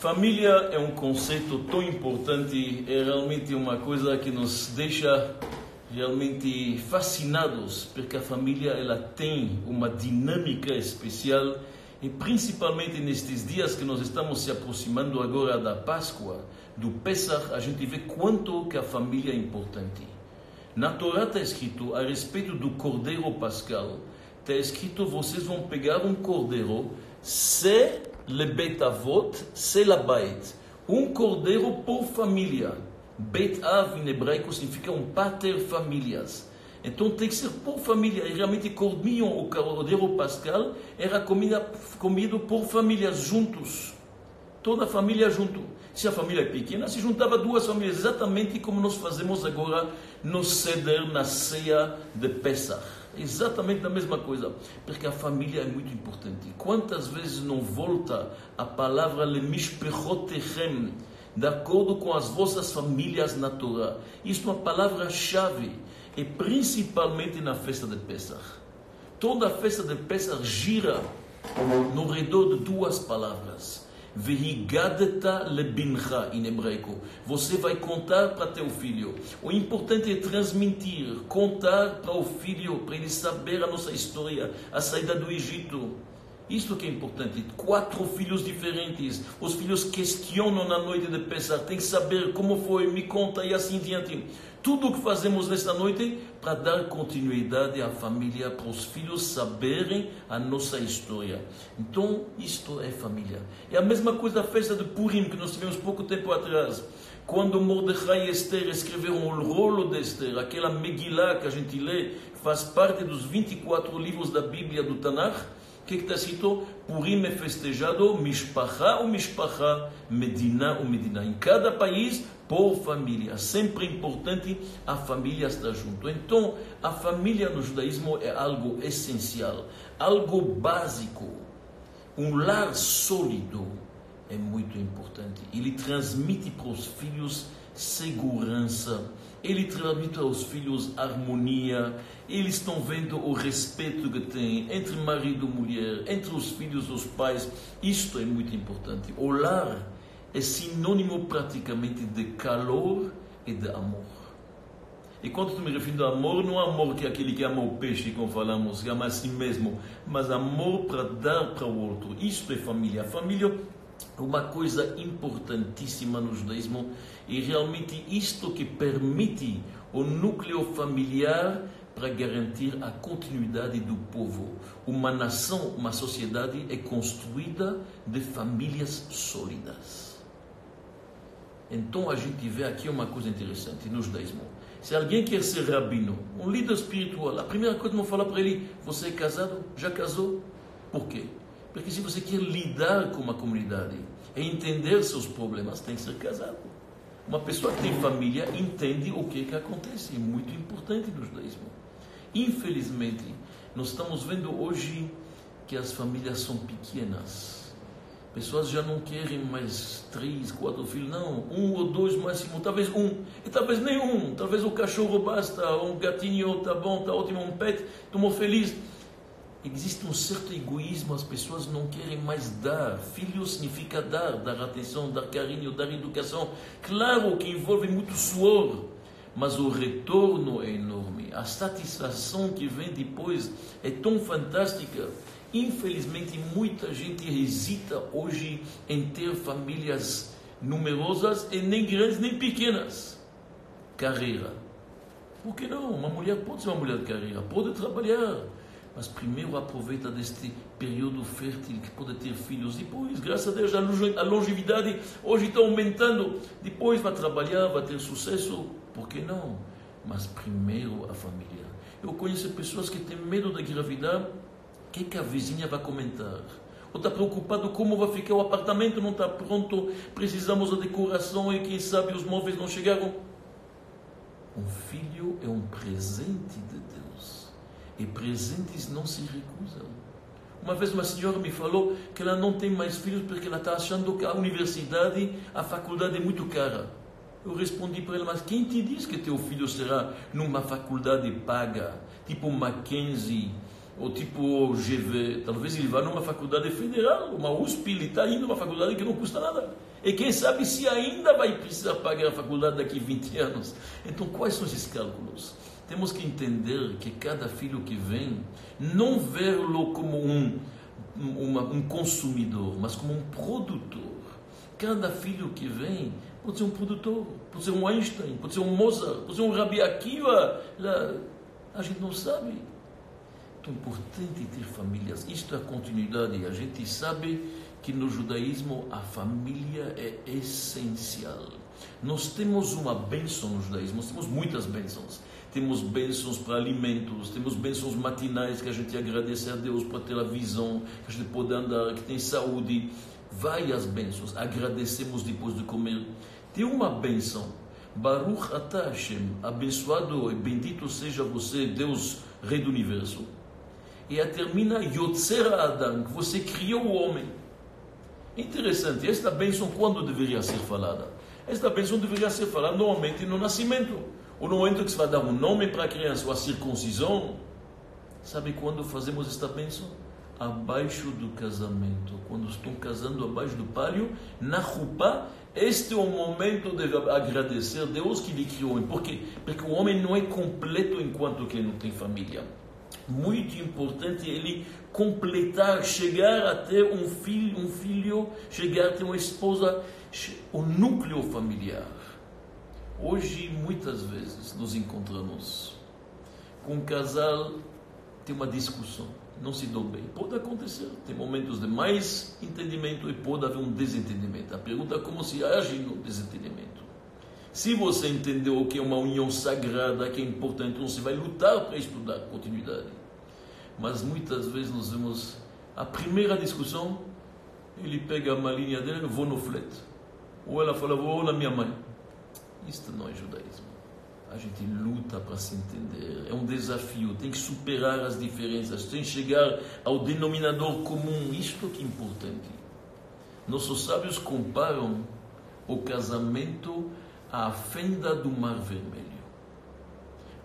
Família é um conceito tão importante, é realmente uma coisa que nos deixa realmente fascinados, porque a família ela tem uma dinâmica especial e principalmente nestes dias que nós estamos se aproximando agora da Páscoa, do Pesach, a gente vê quanto que a família é importante. Na Torá está escrito a respeito do Cordeiro Pascal, está escrito vocês vão pegar um cordeiro, se lebetavot, se labait, um cordeiro por família. Bet Av em hebraico significa um pater familias. Então tem que ser por família. E realmente comiam o cordeiro pascal era comida, comido por famílias juntos. Toda a família junto. Se a família é pequena, se juntava duas famílias, exatamente como nós fazemos agora no Seder, na ceia de Pesach. Exatamente a mesma coisa, porque a família é muito importante. Quantas vezes não volta a palavra lemishpechotechem, de acordo com as vossas famílias na Torá? Isto é uma palavra-chave, e principalmente na festa de Pesach. Toda a festa de Pesach gira no redor de duas palavras. Vehigadeta lebincha em hebraico. Você vai contar para teu filho. O importante é transmitir, contar para o filho, para ele saber a nossa história, a saída do Egito. Isto que é importante. Quatro filhos diferentes. Os filhos questionam na noite de Pesach. Tem que saber como foi, me conta e assim diante. Tudo o que fazemos nesta noite para dar continuidade à família, para os filhos saberem a nossa história. Então, isto é família. É a mesma coisa da festa de Purim, que nós tivemos pouco tempo atrás. Quando Mordecai e Esther escreveram o rolo de Esther, aquela Megillah que a gente lê, faz parte dos 24 livros da Bíblia do Tanakh, que está escrito? Purim é festejado, Mishpacha ou Mishpacha, Medina ou Medina. Em cada país, por família. Sempre importante a família estar junto. Então, a família no judaísmo é algo essencial, algo básico. Um lar sólido é muito importante. Ele transmite para os filhos segurança, ele transmite aos filhos harmonia, eles estão vendo o respeito que tem entre marido e mulher, entre os filhos e os pais. Isto é muito importante. O lar é sinônimo praticamente de calor e de amor. E quando estou me referindo a amor, não é amor que é aquele que ama o peixe, como falamos, que ama a si mesmo, mas amor para dar para o outro. Isto é família. A família uma coisa importantíssima no judaísmo e realmente isto que permite o núcleo familiar para garantir a continuidade do povo. Uma nação, uma sociedade é construída de famílias sólidas. Então a gente vê aqui uma coisa interessante no judaísmo. Se alguém quer ser rabino, um líder espiritual, a primeira coisa que vão falar para ele: você é casado? Já casou? Por quê? Porque se você quer lidar com uma comunidade e entender seus problemas, tem que ser casado. Uma pessoa que tem família entende o que, que acontece. É muito importante no judaísmo. Infelizmente, nós estamos vendo hoje que as famílias são pequenas Pessoas já não querem mais três, quatro filhos, não, um ou dois máximo, talvez um, e talvez nenhum, talvez o cachorro basta, um gatinho tá bom, tá ótimo, um pet, estou feliz. Existe um certo egoísmo, as pessoas não querem mais dar. Filho significa dar, dar atenção, dar carinho, dar educação. Claro que envolve muito suor, mas o retorno é enorme. A satisfação que vem depois é tão fantástica. Infelizmente, muita gente hesita hoje em ter famílias numerosas e nem grandes nem pequenas. Carreira. Por que não? Uma mulher pode ser uma mulher de carreira, pode trabalhar, mas primeiro aproveita deste período fértil que pode ter filhos. Depois, graças a Deus, a longevidade hoje está aumentando. Depois vai trabalhar, vai ter sucesso. Por que não? Mas primeiro a família. Eu conheço pessoas que têm medo da gravidade o que, que a vizinha vai comentar? Ou está preocupado como vai ficar o apartamento, não está pronto, precisamos da decoração e quem sabe os móveis não chegaram. Um filho é um presente de Deus. E presentes não se recusam. Uma vez uma senhora me falou que ela não tem mais filhos porque ela está achando que a universidade, a faculdade é muito cara. Eu respondi para ela, mas quem te diz que teu filho será numa faculdade paga, tipo Mackenzie, ou tipo GV, talvez ele vá numa faculdade federal, uma USP, ele está indo numa faculdade que não custa nada. E quem sabe se ainda vai precisar pagar a faculdade daqui 20 anos. Então, quais são esses cálculos? Temos que entender que cada filho que vem, não vê-lo como um, uma, um consumidor, mas como um produtor. Cada filho que vem pode ser um produtor, pode ser um Einstein, pode ser um Mozart, pode ser um Rabi Akiva. A gente não sabe. Então é importante ter famílias. Isto é a continuidade. A gente sabe que no judaísmo a família é essencial. Nós temos uma bênção no judaísmo, nós temos muitas bênçãos. Temos bênçãos para alimentos, temos bênçãos matinais que a gente agradece a Deus por ter a visão, que a gente pode andar, que tem saúde. Várias bênçãos, agradecemos depois de comer. Tem uma bênção, Baruch Atah Hashem, abençoado e bendito seja você, Deus, Rei do Universo. E a termina Yotzer Adam, que você criou o homem. Interessante, esta bênção quando deveria ser falada? Esta bênção deveria ser falada normalmente no nascimento. Ou no momento que se vai dar um nome para a criança, ou a circuncisão. Sabe quando fazemos esta bênção? Abaixo do casamento. Quando estão casando abaixo do palio, na roupa, este é o momento de agradecer a Deus que lhe criou. Por quê? Porque o homem não é completo enquanto que não tem família muito importante ele completar, chegar a ter um filho, um filho, chegar a ter uma esposa, o núcleo familiar. Hoje, muitas vezes, nos encontramos com um casal, tem uma discussão, não se dão bem. Pode acontecer, tem momentos de mais entendimento e pode haver um desentendimento. A pergunta é como se age no desentendimento. Se você entendeu o que é uma união sagrada, que é importante, você vai lutar para estudar continuidade mas muitas vezes nós vemos a primeira discussão, ele pega uma linha dele, vou no flete. Ou ela fala, vou na minha mãe. Isto não é judaísmo. A gente luta para se entender. É um desafio. Tem que superar as diferenças. Tem que chegar ao denominador comum. Isto que é importante. Nossos sábios comparam o casamento à fenda do Mar Vermelho.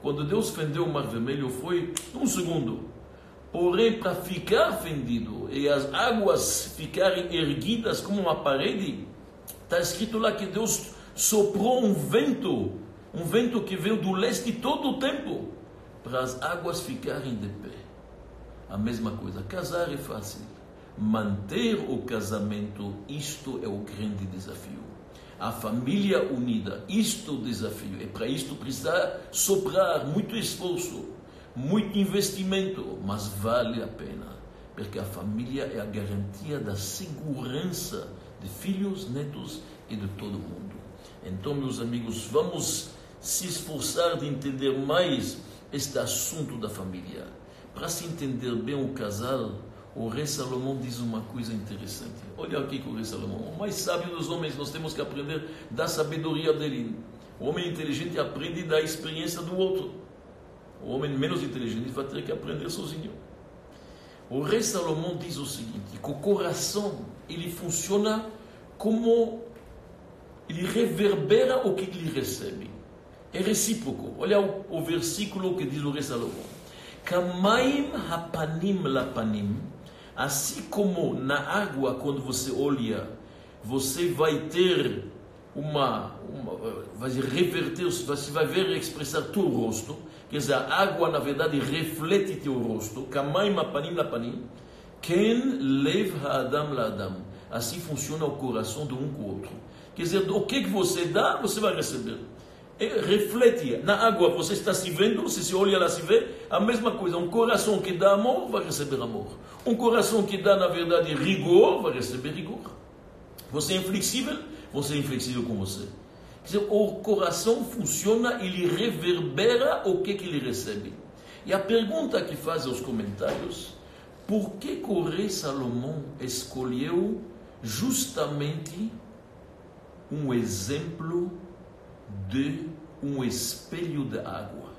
Quando Deus fendeu o Mar Vermelho, foi um segundo. Porém, para ficar fendido e as águas ficarem erguidas como uma parede, está escrito lá que Deus soprou um vento, um vento que veio do leste todo o tempo, para as águas ficarem de pé. A mesma coisa, casar é fácil. Manter o casamento, isto é o grande desafio. A família unida, isto é o desafio. E para isto precisa soprar muito esforço muito investimento, mas vale a pena, porque a família é a garantia da segurança de filhos, netos e de todo mundo. Então, meus amigos, vamos se esforçar de entender mais este assunto da família. Para se entender bem o casal, o rei Salomão diz uma coisa interessante. Olha aqui com o rei Salomão, o mais sábio dos homens, nós temos que aprender da sabedoria dele. O homem inteligente aprende da experiência do outro. O homem menos inteligente vai ter que aprender sozinho. O rei Salomão diz o seguinte: que o coração ele funciona como ele reverbera o que ele recebe. É recíproco. Olha o, o versículo que diz o rei Salomão: Kamaim hapanim lapanim, assim como na água quando você olha, você vai ter uma, uma vai reverter, você vai ver expressar teu rosto. Quer dizer, a água, na verdade, reflete teu rosto. Kamaim apanim lapanim. Ken lev ha'adam la'adam. Assim funciona o coração de um com o outro. Quer dizer, o que, que você dá, você vai receber. E reflete. Na água você está se vendo, você se olha lá se vê. A mesma coisa. Um coração que dá amor, vai receber amor. Um coração que dá, na verdade, rigor, vai receber rigor. Você é inflexível, você é inflexível com você. Quer dizer, o coração funciona, ele reverbera o que, que ele recebe. E a pergunta que faz aos comentários, por que que o rei Salomão escolheu justamente um exemplo de um espelho de água?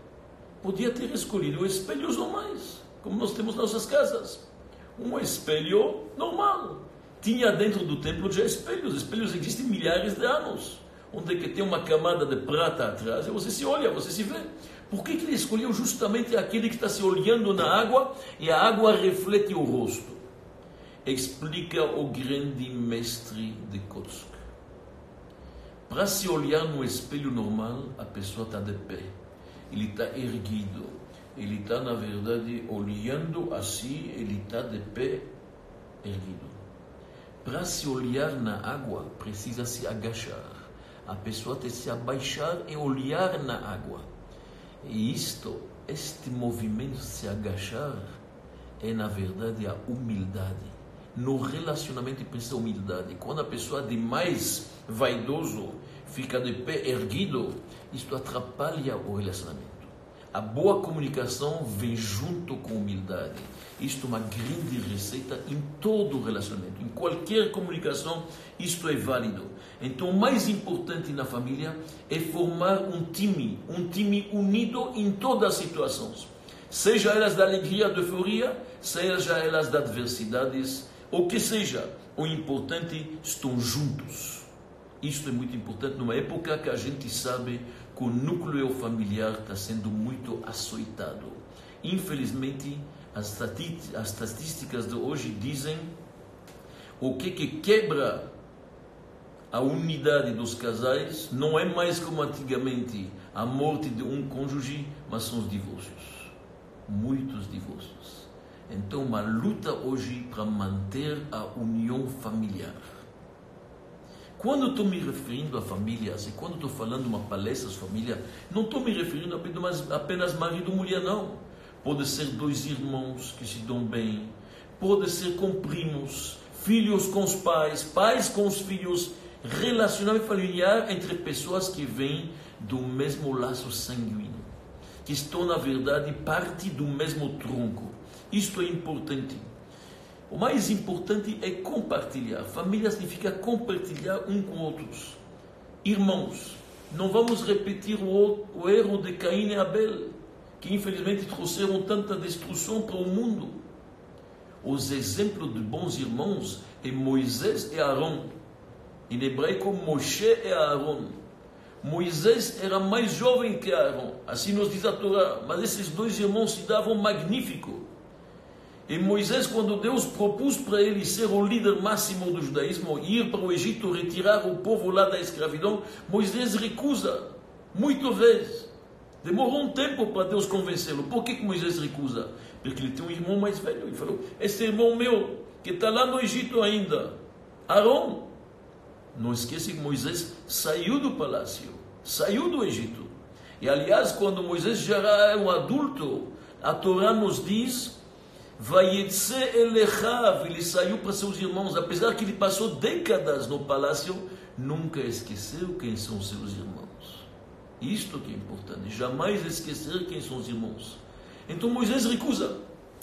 Podia ter escolhido espelhos normais, como nós temos nas nossas casas. Um espelho normal. Tinha dentro do templo já espelhos. Espelhos existem milhares de anos onde que tem uma camada de prata atrás, e você se olha, você se vê. Por que, que ele escolheu justamente aquele que está se olhando na água e a água reflete o rosto? Explica o grande mestre de Kotsk. Para se olhar no espelho normal, a pessoa está de pé, ele está erguido, ele está, na verdade, olhando assim, ele está de pé erguido. Para se olhar na água, precisa se agachar. A pessoa tem que se abaixar e olhar na água. E isto, este movimento de se agachar, é na verdade a humildade. No relacionamento precisa humildade. Quando a pessoa é demais vaidoso fica de pé erguido, isto atrapalha o relacionamento. A boa comunicação vem junto com humildade. Isto é uma grande receita em todo relacionamento. Em qualquer comunicação, isto é válido. Então, o mais importante na família é formar um time, um time unido em todas as situações. Seja elas da alegria, da euforia, seja elas da adversidades, ou que seja, o importante estão juntos. Isto é muito importante numa época que a gente sabe que o núcleo familiar está sendo muito açoitado. Infelizmente, as estatísticas de hoje dizem o que, que quebra a unidade dos casais não é mais como antigamente a morte de um cônjuge, mas são os divórcios. Muitos divórcios. Então, uma luta hoje para manter a união familiar. Quando estou me referindo a famílias, e quando estou falando uma palestra de família, não estou me referindo apenas, apenas marido e mulher, não. Pode ser dois irmãos que se dão bem, pode ser com primos, filhos com os pais, pais com os filhos, relacionamento familiar entre pessoas que vêm do mesmo laço sanguíneo, que estão, na verdade, parte do mesmo tronco. Isto é importante. O mais importante é compartilhar. Família significa compartilhar um com outros. Irmãos, não vamos repetir o, o erro de Caim e Abel, que infelizmente trouxeram tanta destruição para o mundo. Os exemplos de bons irmãos é Moisés e Arão. Em hebraico, Moshe e Arão. Moisés era mais jovem que Arão, assim nos diz a Torá, mas esses dois irmãos se davam magnífico. E Moisés, quando Deus propôs para ele ser o líder máximo do judaísmo, ir para o Egito retirar o povo lá da escravidão, Moisés recusa, muitas vezes. Demorou um tempo para Deus convencê-lo. Por que, que Moisés recusa? Porque ele tem um irmão mais velho. Ele falou: Esse irmão meu, que está lá no Egito ainda, Arão. Não esqueça que Moisés saiu do palácio, saiu do Egito. E aliás, quando Moisés já era um adulto, a Torá nos diz ele saiu para seus irmãos, apesar que ele passou décadas no palácio, nunca esqueceu quem são seus irmãos. Isto que é importante, jamais esquecer quem são os irmãos. Então Moisés recusa.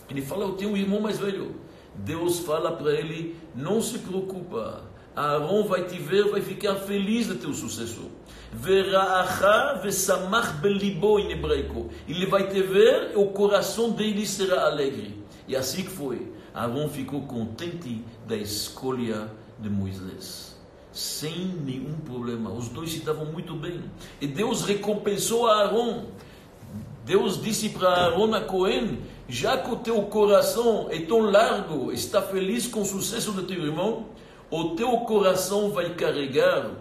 Ele fala: Eu tenho um irmão mais velho. Deus fala para ele: Não se preocupa, Aaron vai te ver, vai ficar feliz de teu sucesso. Veraacha vesamach belibo em hebraico. Ele vai te ver, o coração dele será alegre. E assim que foi. Arão ficou contente da escolha de Moisés. Sem nenhum problema. Os dois se davam muito bem. E Deus recompensou a Arão. Deus disse para Arão a Cohen: já que o teu coração é tão largo, está feliz com o sucesso do teu irmão, o teu coração vai carregar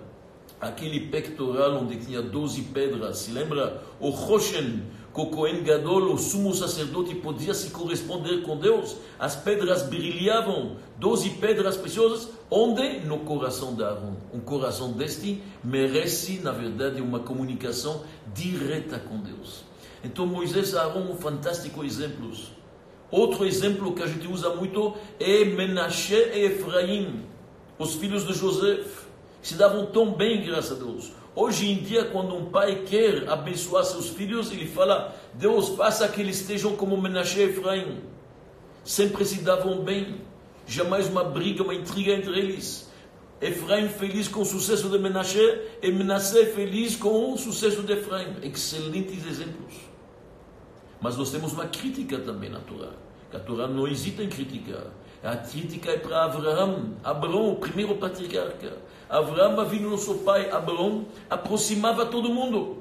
aquele pectoral onde tinha 12 pedras. Se lembra? O Roshen, que o o sumo sacerdote, podia se corresponder com Deus. As pedras brilhavam, 12 pedras preciosas, onde? No coração de Aaron. Um coração deste merece, na verdade, uma comunicação direta com Deus. Então Moisés e Aaron, um fantástico exemplos. Outro exemplo que a gente usa muito é Menashe e Efraim, os filhos de José, se davam tão bem, graças a Deus. Hoje em dia, quando um pai quer abençoar seus filhos, ele fala: Deus, faça que eles estejam como Menashe e Efraim. Sempre se davam bem, jamais uma briga, uma intriga entre eles. Efraim feliz com o sucesso de Menashe e Menashe feliz com o sucesso de Efraim. Excelentes exemplos. Mas nós temos uma crítica também na Torá. A Torá não hesita em criticar. A crítica é para Abraão, Abraão, o primeiro patriarca. Abraão, vindo nosso pai Abraão, aproximava todo mundo.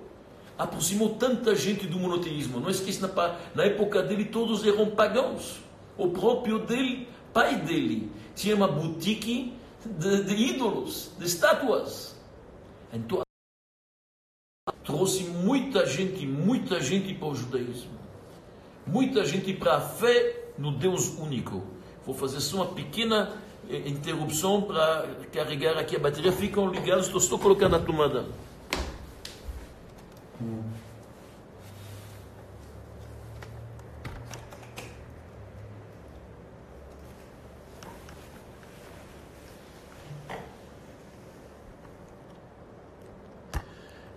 aproximou tanta gente do monoteísmo. Não esqueça, na, na época dele todos eram pagãos. O próprio dele, pai dele, tinha uma boutique de, de ídolos, de estátuas. Então, trouxe muita gente, muita gente para o judaísmo. Muita gente para a fé no Deus único. Vou fazer só uma pequena interrupção para carregar aqui a bateria. Ficam ligados, estou, colocando a tomada.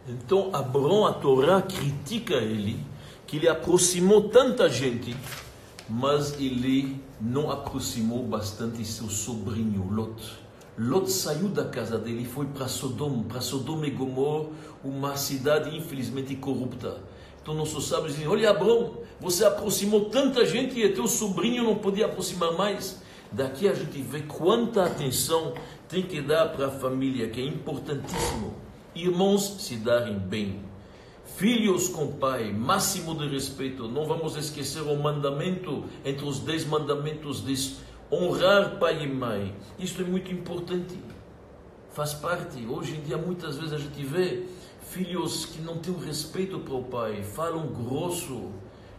Então, Abraão, a Torá critica ele, que ele aproximou tanta gente, mas ele não aproximou bastante seu sobrinho Lot. Lot saiu da casa dele e foi para Sodoma, para Sodoma e Gomorra, uma cidade infelizmente corrupta. Então nossos sábios dizem, olha Abraão, você aproximou tanta gente e teu sobrinho não podia aproximar mais. Daqui a gente vê quanta atenção tem que dar para a família, que é importantíssimo irmãos se darem bem, filhos com pai, máximo de respeito. Não vamos esquecer o mandamento, entre os dez mandamentos, de honrar pai e mãe. Isto é muito importante, faz parte. Hoje em dia, muitas vezes a gente vê filhos que não têm respeito para o pai, falam grosso,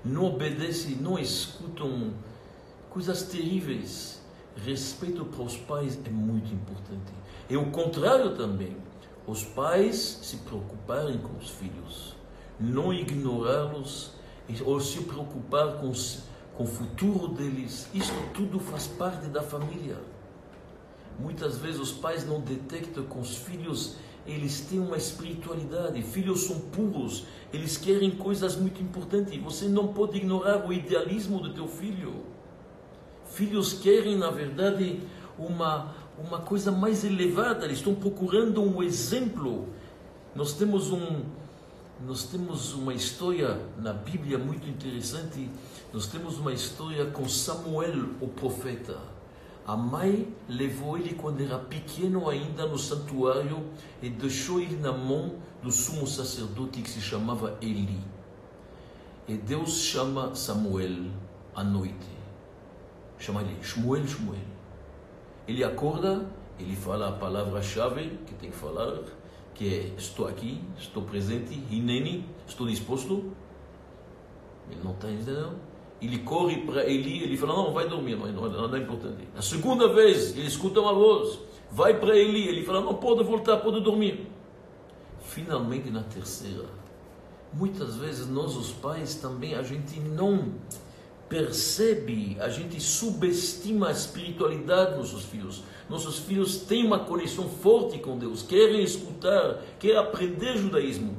não obedecem, não escutam coisas terríveis. Respeito para os pais é muito importante. É o contrário também os pais se preocuparem com os filhos, não ignorá-los ou se preocupar com, com o futuro deles. Isso tudo faz parte da família. Muitas vezes os pais não detectam com os filhos, eles têm uma espiritualidade, filhos são puros, eles querem coisas muito importantes. Você não pode ignorar o idealismo do teu filho. Filhos querem, na verdade, uma uma coisa mais elevada, eles estão procurando um exemplo. Nós temos um nós temos uma história na Bíblia muito interessante. Nós temos uma história com Samuel, o profeta. A mãe levou ele quando era pequeno ainda no santuário e deixou ele na mão do sumo sacerdote que se chamava Eli. E Deus chama Samuel à noite. Chama ele Shmuel, Shmuel. Ele acorda, ele fala a palavra-chave que tem que falar, que é estou aqui, estou presente, hineni, estou disposto. Ele não está entendendo. Ele corre para Eli, ele fala, não, vai dormir, não, não, não é importante. A segunda vez, ele escuta uma voz, vai para Eli, ele fala, não, pode voltar, pode dormir. Finalmente, na terceira, muitas vezes nós, os pais, também, a gente não percebe, a gente subestima a espiritualidade dos nossos filhos. Nossos filhos têm uma conexão forte com Deus, querem escutar, querem aprender judaísmo.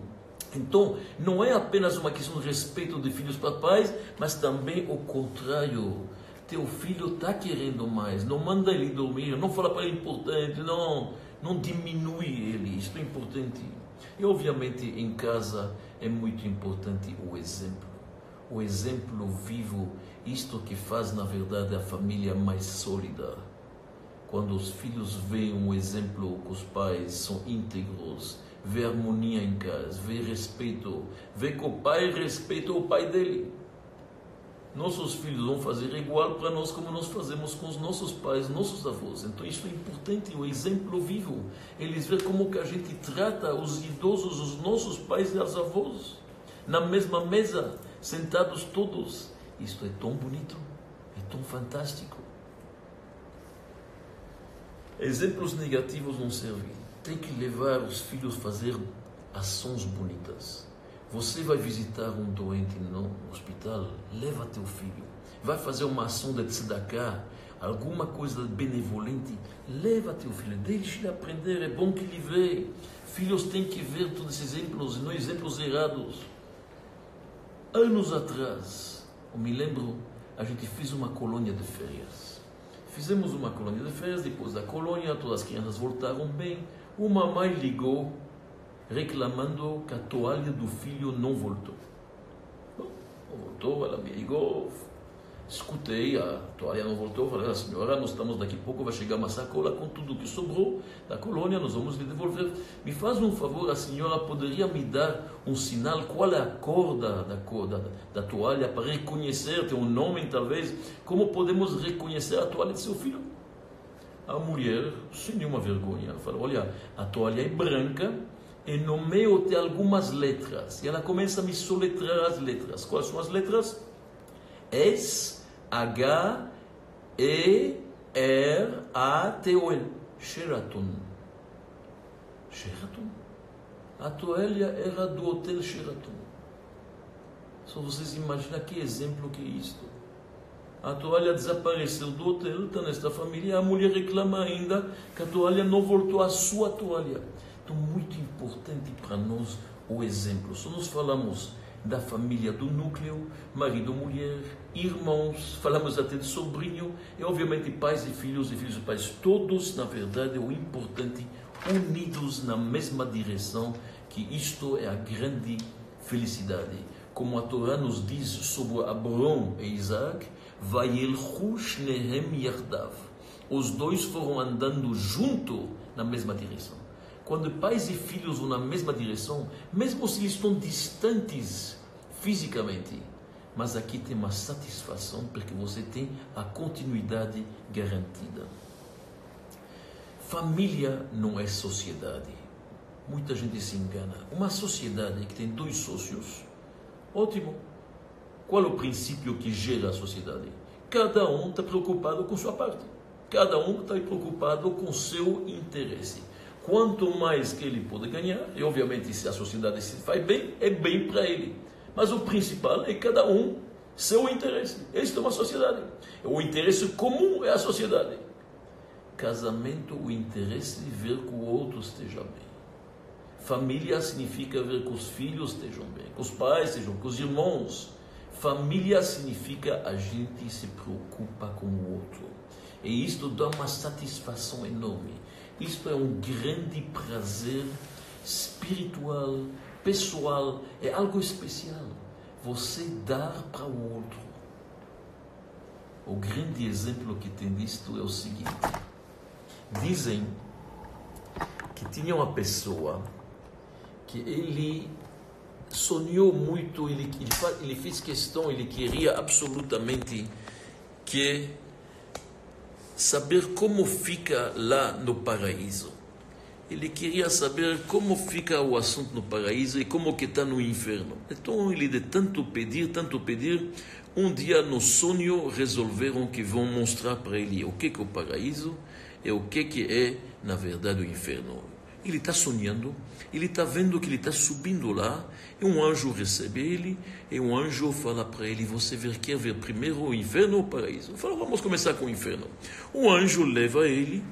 Então, não é apenas uma questão de respeito de filhos para pais, mas também o contrário. Teu filho está querendo mais, não manda ele dormir, não fala para ele importante, não, não diminui ele, isso é importante. E obviamente em casa é muito importante o exemplo o exemplo vivo, isto que faz na verdade a família mais sólida. Quando os filhos veem um exemplo que os pais são íntegros, vê harmonia em casa, vê respeito, vê que o pai respeita o pai dele. Nossos filhos vão fazer igual para nós como nós fazemos com os nossos pais, nossos avós. Então isso é importante, o exemplo vivo. Eles veem como que a gente trata os idosos, os nossos pais e os avós, na mesma mesa, sentados todos. Isto é tão bonito, é tão fantástico. Exemplos negativos não servem. Tem que levar os filhos a fazer ações bonitas. Você vai visitar um doente no hospital, leva teu filho. Vai fazer uma ação de tzedakah, alguma coisa benevolente, leva teu filho, deixe ele aprender, é bom que ele vê. Filhos têm que ver todos esses exemplos, não exemplos errados anos atrás, eu me lembro, a gente fez uma colônia de férias. Fizemos uma colônia de férias, depois da colônia, todas as crianças voltaram bem. Uma mãe ligou reclamando que a toalha do filho não voltou. Bom, não voltou, ela me ligou. Escutei, a toalha não voltou, falei, ah, senhora, nós estamos daqui a pouco, vai chegar uma sacola com tudo que sobrou da colônia, nós vamos lhe devolver. Me faz um favor, a senhora poderia me dar um sinal, qual é a cor da, da, da, da toalha, para reconhecer, tem um nome talvez, como podemos reconhecer a toalha de seu filho? A mulher, sem nenhuma vergonha, falou, olha, a toalha é branca, e no meio tem algumas letras. E ela começa a me soletrar as letras. Quais são as letras? S, H, E, R, A, T, O, N. Sheraton. Sheraton. A toalha era do Hotel Sheraton. Só vocês imaginam que exemplo que é isto. A toalha desapareceu do hotel, está nesta família, a mulher reclama ainda que a toalha não voltou à sua toalha. Então, muito importante para nós o exemplo. Se nós falamos da família do núcleo, marido, mulher, irmãos, falamos até de sobrinho, e obviamente pais e filhos e filhos e pais, todos, na verdade, o importante, unidos na mesma direção, que isto é a grande felicidade. Como a Torá nos diz sobre Abraão e Isaac, Vayelchu Shnehem Yardav. Os dois foram andando junto na mesma direção. Quando pais e filhos vão na mesma direção, mesmo se eles estão distantes fisicamente, mas aqui tem uma satisfação porque você tem a continuidade garantida. Família não é sociedade. Muita gente se engana. Uma sociedade que tem dois sócios, ótimo. Qual é o princípio que gera a sociedade? Cada um está preocupado com sua parte. Cada um está preocupado com seu interesse. Quanto mais que ele pode ganhar, e obviamente se a sociedade se faz bem, é bem para ele. Mas o principal é cada um seu interesse. Esta é uma sociedade. O interesse comum é a sociedade. Casamento, o interesse de ver que o outro esteja bem. Família significa ver que os filhos estejam bem, que os pais estejam, que os irmãos. Família significa a gente se preocupa com o outro. E isto dá uma satisfação enorme. Isto é um grande prazer espiritual, pessoal, é algo especial. Você dar para o outro. O grande exemplo que tem disto é o seguinte: dizem que tinha uma pessoa que ele sonhou muito, ele, ele, ele fez questão, ele queria absolutamente que saber como fica lá no paraíso. Ele queria saber como fica o assunto no paraíso e como que está no inferno. Então ele de tanto pedir, tanto pedir, um dia no sonho resolveram que vão mostrar para ele o que, que é o paraíso e o que, que é, na verdade, o inferno. Ele está sonhando, ele está vendo que ele está subindo lá, e um anjo recebe ele, e um anjo fala para ele: Você quer ver primeiro o inferno ou o paraíso? Fala, vamos começar com o inferno. O anjo leva ele,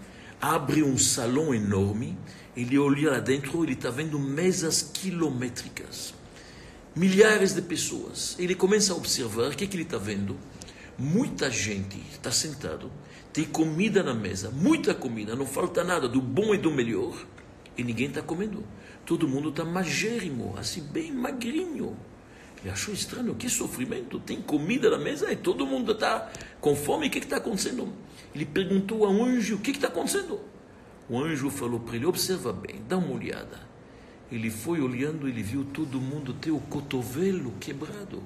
abre um salão enorme, ele olha lá dentro, ele está vendo mesas quilométricas, milhares de pessoas. Ele começa a observar o que, que ele está vendo. Muita gente está sentado, tem comida na mesa, muita comida, não falta nada, do bom e do melhor e ninguém está comendo. Todo mundo está magérrimo, assim, bem magrinho. Ele achou estranho, que sofrimento. Tem comida na mesa e todo mundo está com fome. O que está acontecendo? Ele perguntou ao anjo: O que está acontecendo? O anjo falou para ele: Observa bem, dá uma olhada. Ele foi olhando, ele viu todo mundo ter o cotovelo quebrado.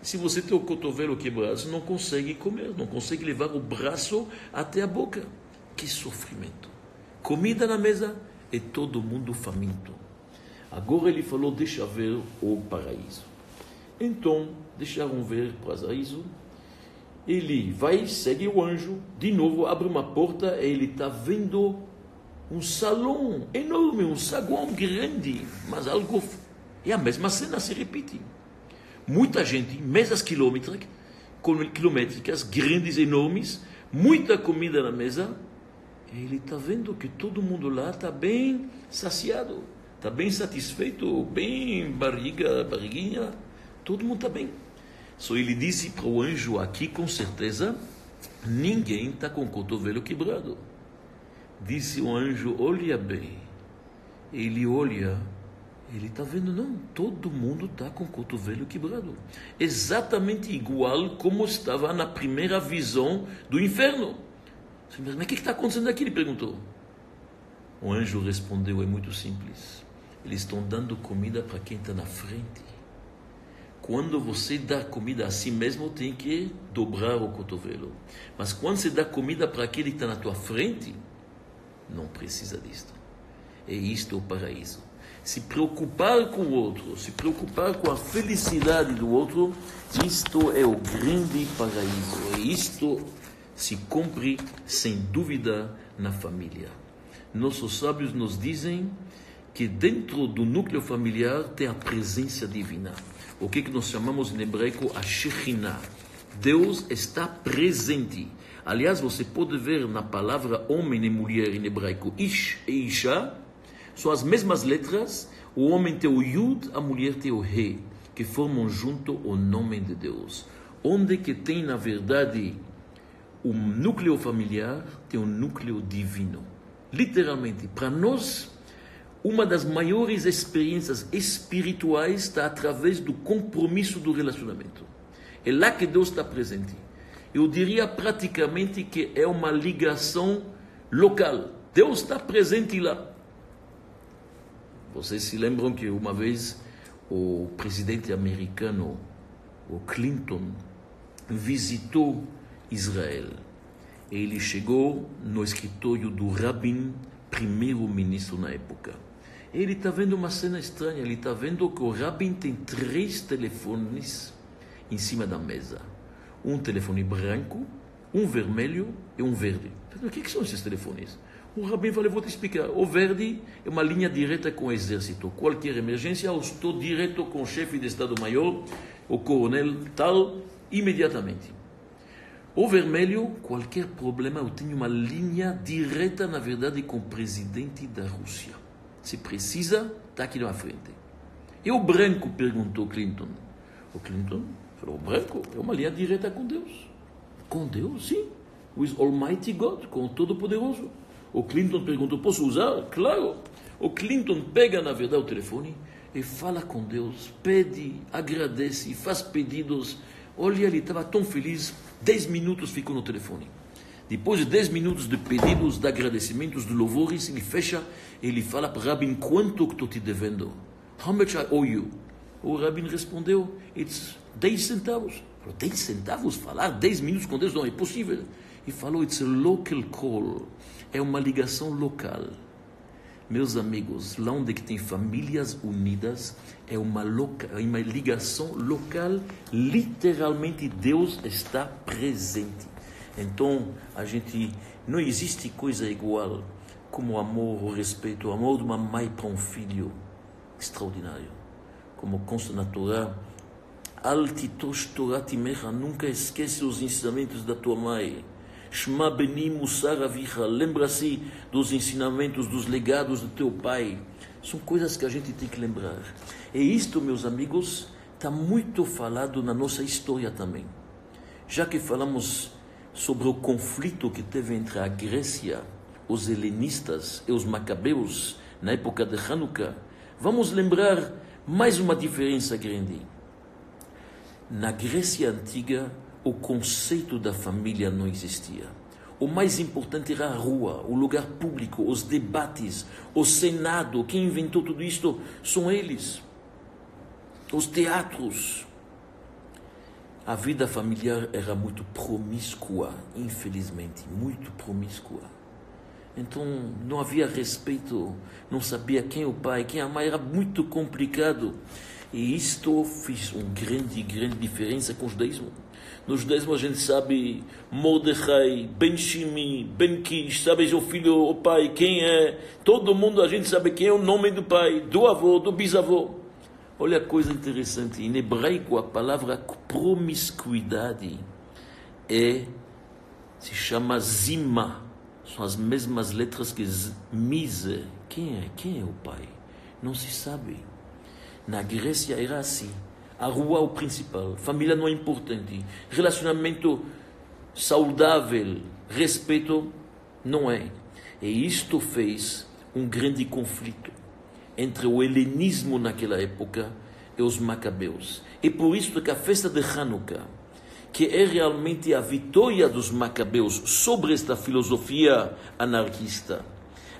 Se você tem o cotovelo quebrado, você não consegue comer, não consegue levar o braço até a boca. Que sofrimento. Comida na mesa, e todo mundo faminto. Agora ele falou: Deixa ver o paraíso. Então, deixaram ver o paraíso. Ele vai, segue o anjo, de novo abre uma porta e ele está vendo um salão enorme, um saguão grande, mas algo. E a mesma cena se repete. Muita gente, mesas quilométricas, quilométricas, grandes, enormes, muita comida na mesa, ele está vendo que todo mundo lá está bem saciado, está bem satisfeito, bem barriga, barriguinha, todo mundo está bem. Só ele disse para o anjo aqui, com certeza, ninguém está com o cotovelo quebrado. Disse o anjo, olha bem. Ele olha, Ele está vendo, não, todo mundo está com o cotovelo quebrado. Exatamente igual como estava na primeira visão do inferno. Mas o que está acontecendo aqui? Ele perguntou. O anjo respondeu: é muito simples. Eles estão dando comida para quem está na frente. Quando você dá comida a si mesmo, tem que dobrar o cotovelo. Mas quando você dá comida para aquele que está na tua frente, não precisa disto. É isto o paraíso. Se preocupar com o outro, se preocupar com a felicidade do outro, isto é o grande paraíso. E isto se cumpre, sem dúvida, na família. Nossos sábios nos dizem que dentro do núcleo familiar tem a presença divina o que, nós chamamos em hebraico a Shekhinah. Deus está presente. Aliás, você pode ver na palavra homem e mulher em hebraico, Ish e Isha, são as mesmas letras. O homem tem o Yud, a mulher tem o He, que formam junto o nome de Deus. Onde que tem, na verdade, um núcleo familiar, tem um núcleo divino. Literalmente, para nós, uma das maiores experiências espirituais está através do compromisso do relacionamento. É lá que Deus está presente. Eu diria praticamente que é uma ligação local. Deus está presente lá. Vocês se lembram que uma vez o presidente americano, o Clinton, visitou Israel. Ele chegou no escritório do Rabin, primeiro-ministro na época ele está vendo uma cena estranha. Ele está vendo que o Rabin tem três telefones em cima da mesa: um telefone branco, um vermelho e um verde. O que, que são esses telefones? O Rabin falou: Vou te explicar. O verde é uma linha direta com o exército. Qualquer emergência, eu estou direto com o chefe de Estado-Maior, o coronel tal, imediatamente. O vermelho, qualquer problema, eu tenho uma linha direta, na verdade, com o presidente da Rússia. Se precisa, está aqui na frente. E o branco? perguntou Clinton. O Clinton falou: o branco é uma linha direta com Deus. Com Deus, sim. With Almighty God, com o Todo-Poderoso. O Clinton perguntou: posso usar? Claro. O Clinton pega, na verdade, o telefone e fala com Deus, pede, agradece, faz pedidos. Olha, ele estava tão feliz, dez minutos ficou no telefone. Depois de 10 minutos de pedidos, de agradecimentos, de louvores, ele fecha, ele fala para o Rabin, quanto que estou te devendo? How much I owe you? O Rabin respondeu, it's 10 centavos. Falou, 10 centavos? Falar 10 minutos com Deus não é possível. E falou, it's a local call. É uma ligação local. Meus amigos, lá onde tem famílias unidas, é uma, loca, é uma ligação local. Literalmente, Deus está presente. Então, a gente não existe coisa igual como amor, o respeito, o amor de uma mãe para um filho extraordinário. Como consta na Torá, Altitosh Timecha, nunca esquece os ensinamentos da tua mãe. Shma Beni Musar Avicha, lembra-se dos ensinamentos, dos legados do teu pai. São coisas que a gente tem que lembrar. E isto, meus amigos, está muito falado na nossa história também. Já que falamos sobre o conflito que teve entre a Grécia, os helenistas e os macabeus na época de Hanukkah, vamos lembrar mais uma diferença grande. Na Grécia antiga, o conceito da família não existia. O mais importante era a rua, o lugar público, os debates, o Senado. Quem inventou tudo isto são eles. Os teatros, a vida familiar era muito promíscua, infelizmente, muito promíscua. Então não havia respeito, não sabia quem o pai, quem a mãe, era muito complicado. E isto fez uma grande, grande diferença com o judaísmo. No judaísmo a gente sabe Mordecai, Ben Shimi, Ben Kish, sabe o filho, o pai, quem é. Todo mundo a gente sabe quem é o nome do pai, do avô, do bisavô. Olha a coisa interessante, em hebraico a palavra promiscuidade é, se chama zima, são as mesmas letras que mise. Quem é? Quem é o pai? Não se sabe. Na Grécia era assim. A rua é o principal, família não é importante, relacionamento saudável, respeito não é. E isto fez um grande conflito entre o helenismo naquela época e os macabeus. E por isso que a festa de Hanukkah, que é realmente a vitória dos macabeus sobre esta filosofia anarquista,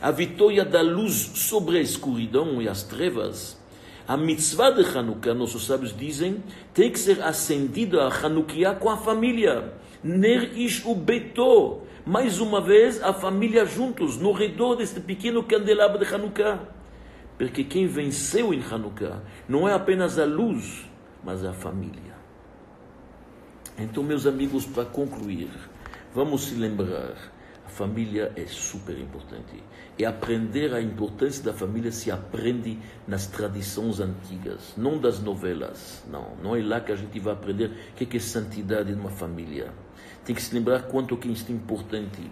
a vitória da luz sobre a escuridão e as trevas, a mitzvah de Hanukkah, nossos sábios dizem, tem que ser acendida a Hanukkah com a família. Ner ish. Mais uma vez, a família juntos, no redor deste pequeno candelabro de Hanukkah. Porque quem venceu em Hanukkah não é apenas a luz, mas a família. Então, meus amigos, para concluir, vamos se lembrar: família é super importante. E aprender a importância da família se aprende nas tradições antigas, não das novelas. Não, não é lá que a gente vai aprender o que é santidade numa família. Tem que se lembrar quanto que isso é importante.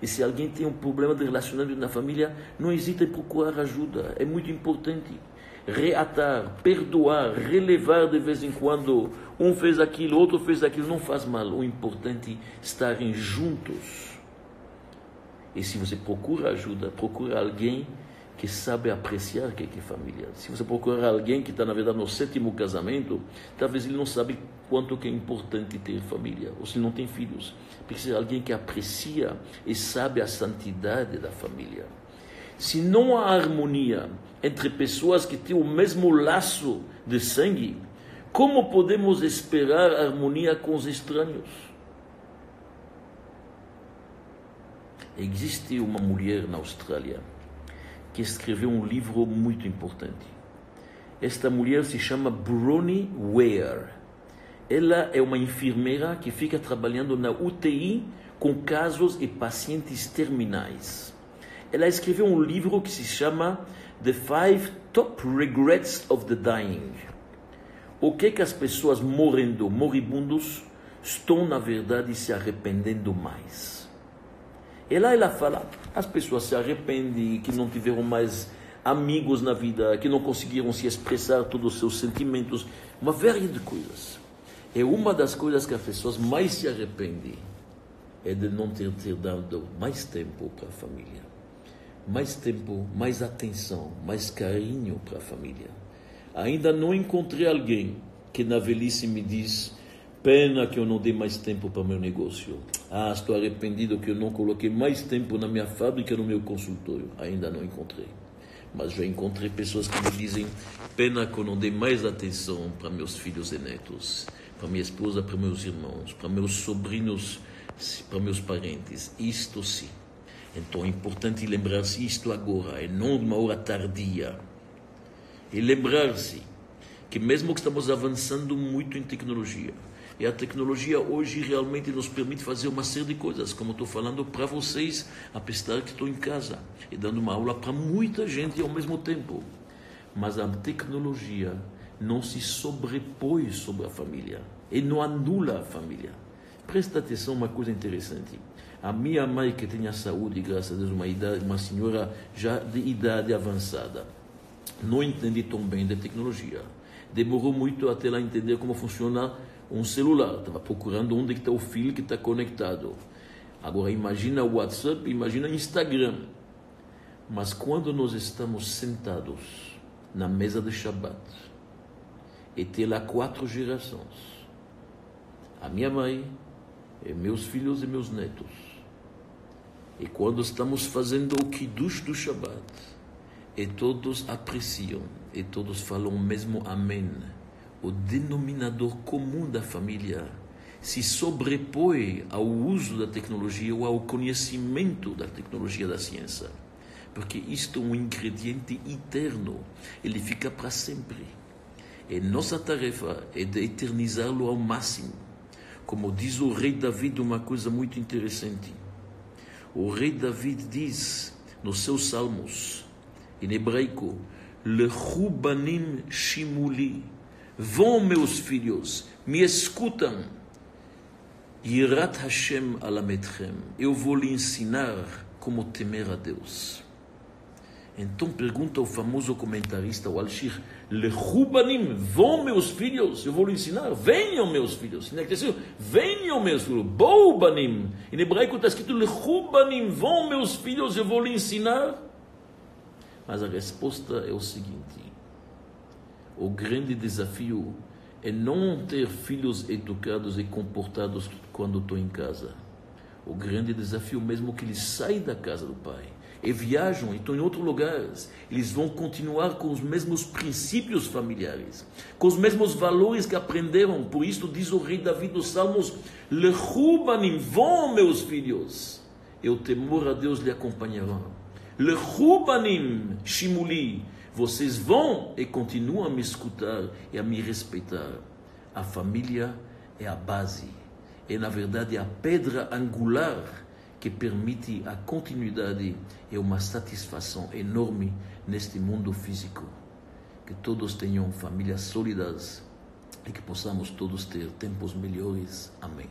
E se alguém tem um problema de relacionamento na família, não hesite em procurar ajuda. É muito importante. Reatar, perdoar, relevar de vez em quando. Um fez aquilo, outro fez aquilo, não faz mal. O importante é estarem juntos. E se você procura ajuda, procura alguém que sabe apreciar que é família. Se você procurar alguém que está, na verdade, no sétimo casamento, talvez ele não sabe quanto que é importante ter família, ou se não tem filhos. Precisa de alguém que aprecia e sabe a santidade da família. Se não há harmonia entre pessoas que têm o mesmo laço de sangue, como podemos esperar harmonia com os estranhos? Existe uma mulher na Austrália que escreveu um livro muito importante. Esta mulher se chama Bronnie Ware. Ela é uma enfermeira que fica trabalhando na UTI com casos e pacientes terminais. Ela escreveu um livro que se chama The Five Top Regrets of the Dying. O que que as pessoas morrendo, moribundos, estão na verdade se arrependendo mais? E lá ela fala, as pessoas se arrependem, que não tiveram mais amigos na vida, que não conseguiram se expressar todos os seus sentimentos, uma série de coisas. É uma das coisas que as pessoas mais se arrependem, é de não ter, ter dado mais tempo para a família. Mais tempo, mais atenção, mais carinho para a família. Ainda não encontrei alguém que na velhice me diz, Pena que eu não dei mais tempo para meu negócio. Ah, estou arrependido que eu não coloquei mais tempo na minha fábrica, no meu consultório. Ainda não encontrei. Mas já encontrei pessoas que me dizem: pena que eu não dei mais atenção para meus filhos e netos, para minha esposa, para meus irmãos, para meus sobrinhos, para meus parentes. Isto sim. Então é importante lembrar-se isto agora, e não de uma hora tardia. E lembrar-se que mesmo que estamos avançando muito em tecnologia, e a tecnologia hoje realmente nos permite fazer uma série de coisas, como estou falando para vocês, apesar que estou em casa e dando uma aula para muita gente ao mesmo tempo. Mas a tecnologia não se sobrepõe sobre a família e não anula a família. Presta atenção uma coisa interessante. A minha mãe, que tinha saúde, graças a Deus, uma, idade, uma senhora já de idade avançada, não entende tão bem de tecnologia. Demorou muito até ela entender como funciona um celular, estava procurando onde está o fio que está conectado. Agora imagina o WhatsApp, imagina Instagram. Mas quando nós estamos sentados na mesa de Shabbat e tem lá quatro gerações, a minha mãe, meus filhos e meus netos, e quando estamos fazendo o Kiddush do Shabbat, e todos apreciam, e todos falam o mesmo Amém o denominador comum da família se sobrepõe ao uso da tecnologia ou ao conhecimento da tecnologia da ciência. Porque isto é um ingrediente eterno, ele fica para sempre. E nossa tarefa é de eternizá-lo ao máximo. Como diz o rei David, uma coisa muito interessante. O rei David diz nos seus salmos, em hebraico, Lechubanim Shimuli, Vão, meus filhos, me escutam. Yirat Hashem alametchem. Eu vou lhe ensinar como temer a Deus. Então pergunta o famoso comentarista, o Alshir, Lechubanim, vão meus filhos, eu vou lhe ensinar, venham meus filhos. Venham meus filhos, Boubanim. Em hebraico está escrito Lechubanim, vão meus filhos, eu vou lhe ensinar. Mas a resposta é o seguinte: o grande desafio é não ter filhos educados e comportados quando estou em casa. O grande desafio, mesmo que eles saem da casa do pai e viajam e estão em outros lugares, eles vão continuar com os mesmos princípios familiares, com os mesmos valores que aprenderam. Por isso diz o rei Davi dos Salmos: Lechubanim, vão meus filhos, e o temor a Deus lhe acompanhará. Lechubanim, shimuli, vocês vão e continuam a me escutar e a me respeitar. A família é a base, é na verdade a pedra angular que permite a continuidade e uma satisfação enorme neste mundo físico. Que todos tenham famílias sólidas e que possamos todos ter tempos melhores. Amém.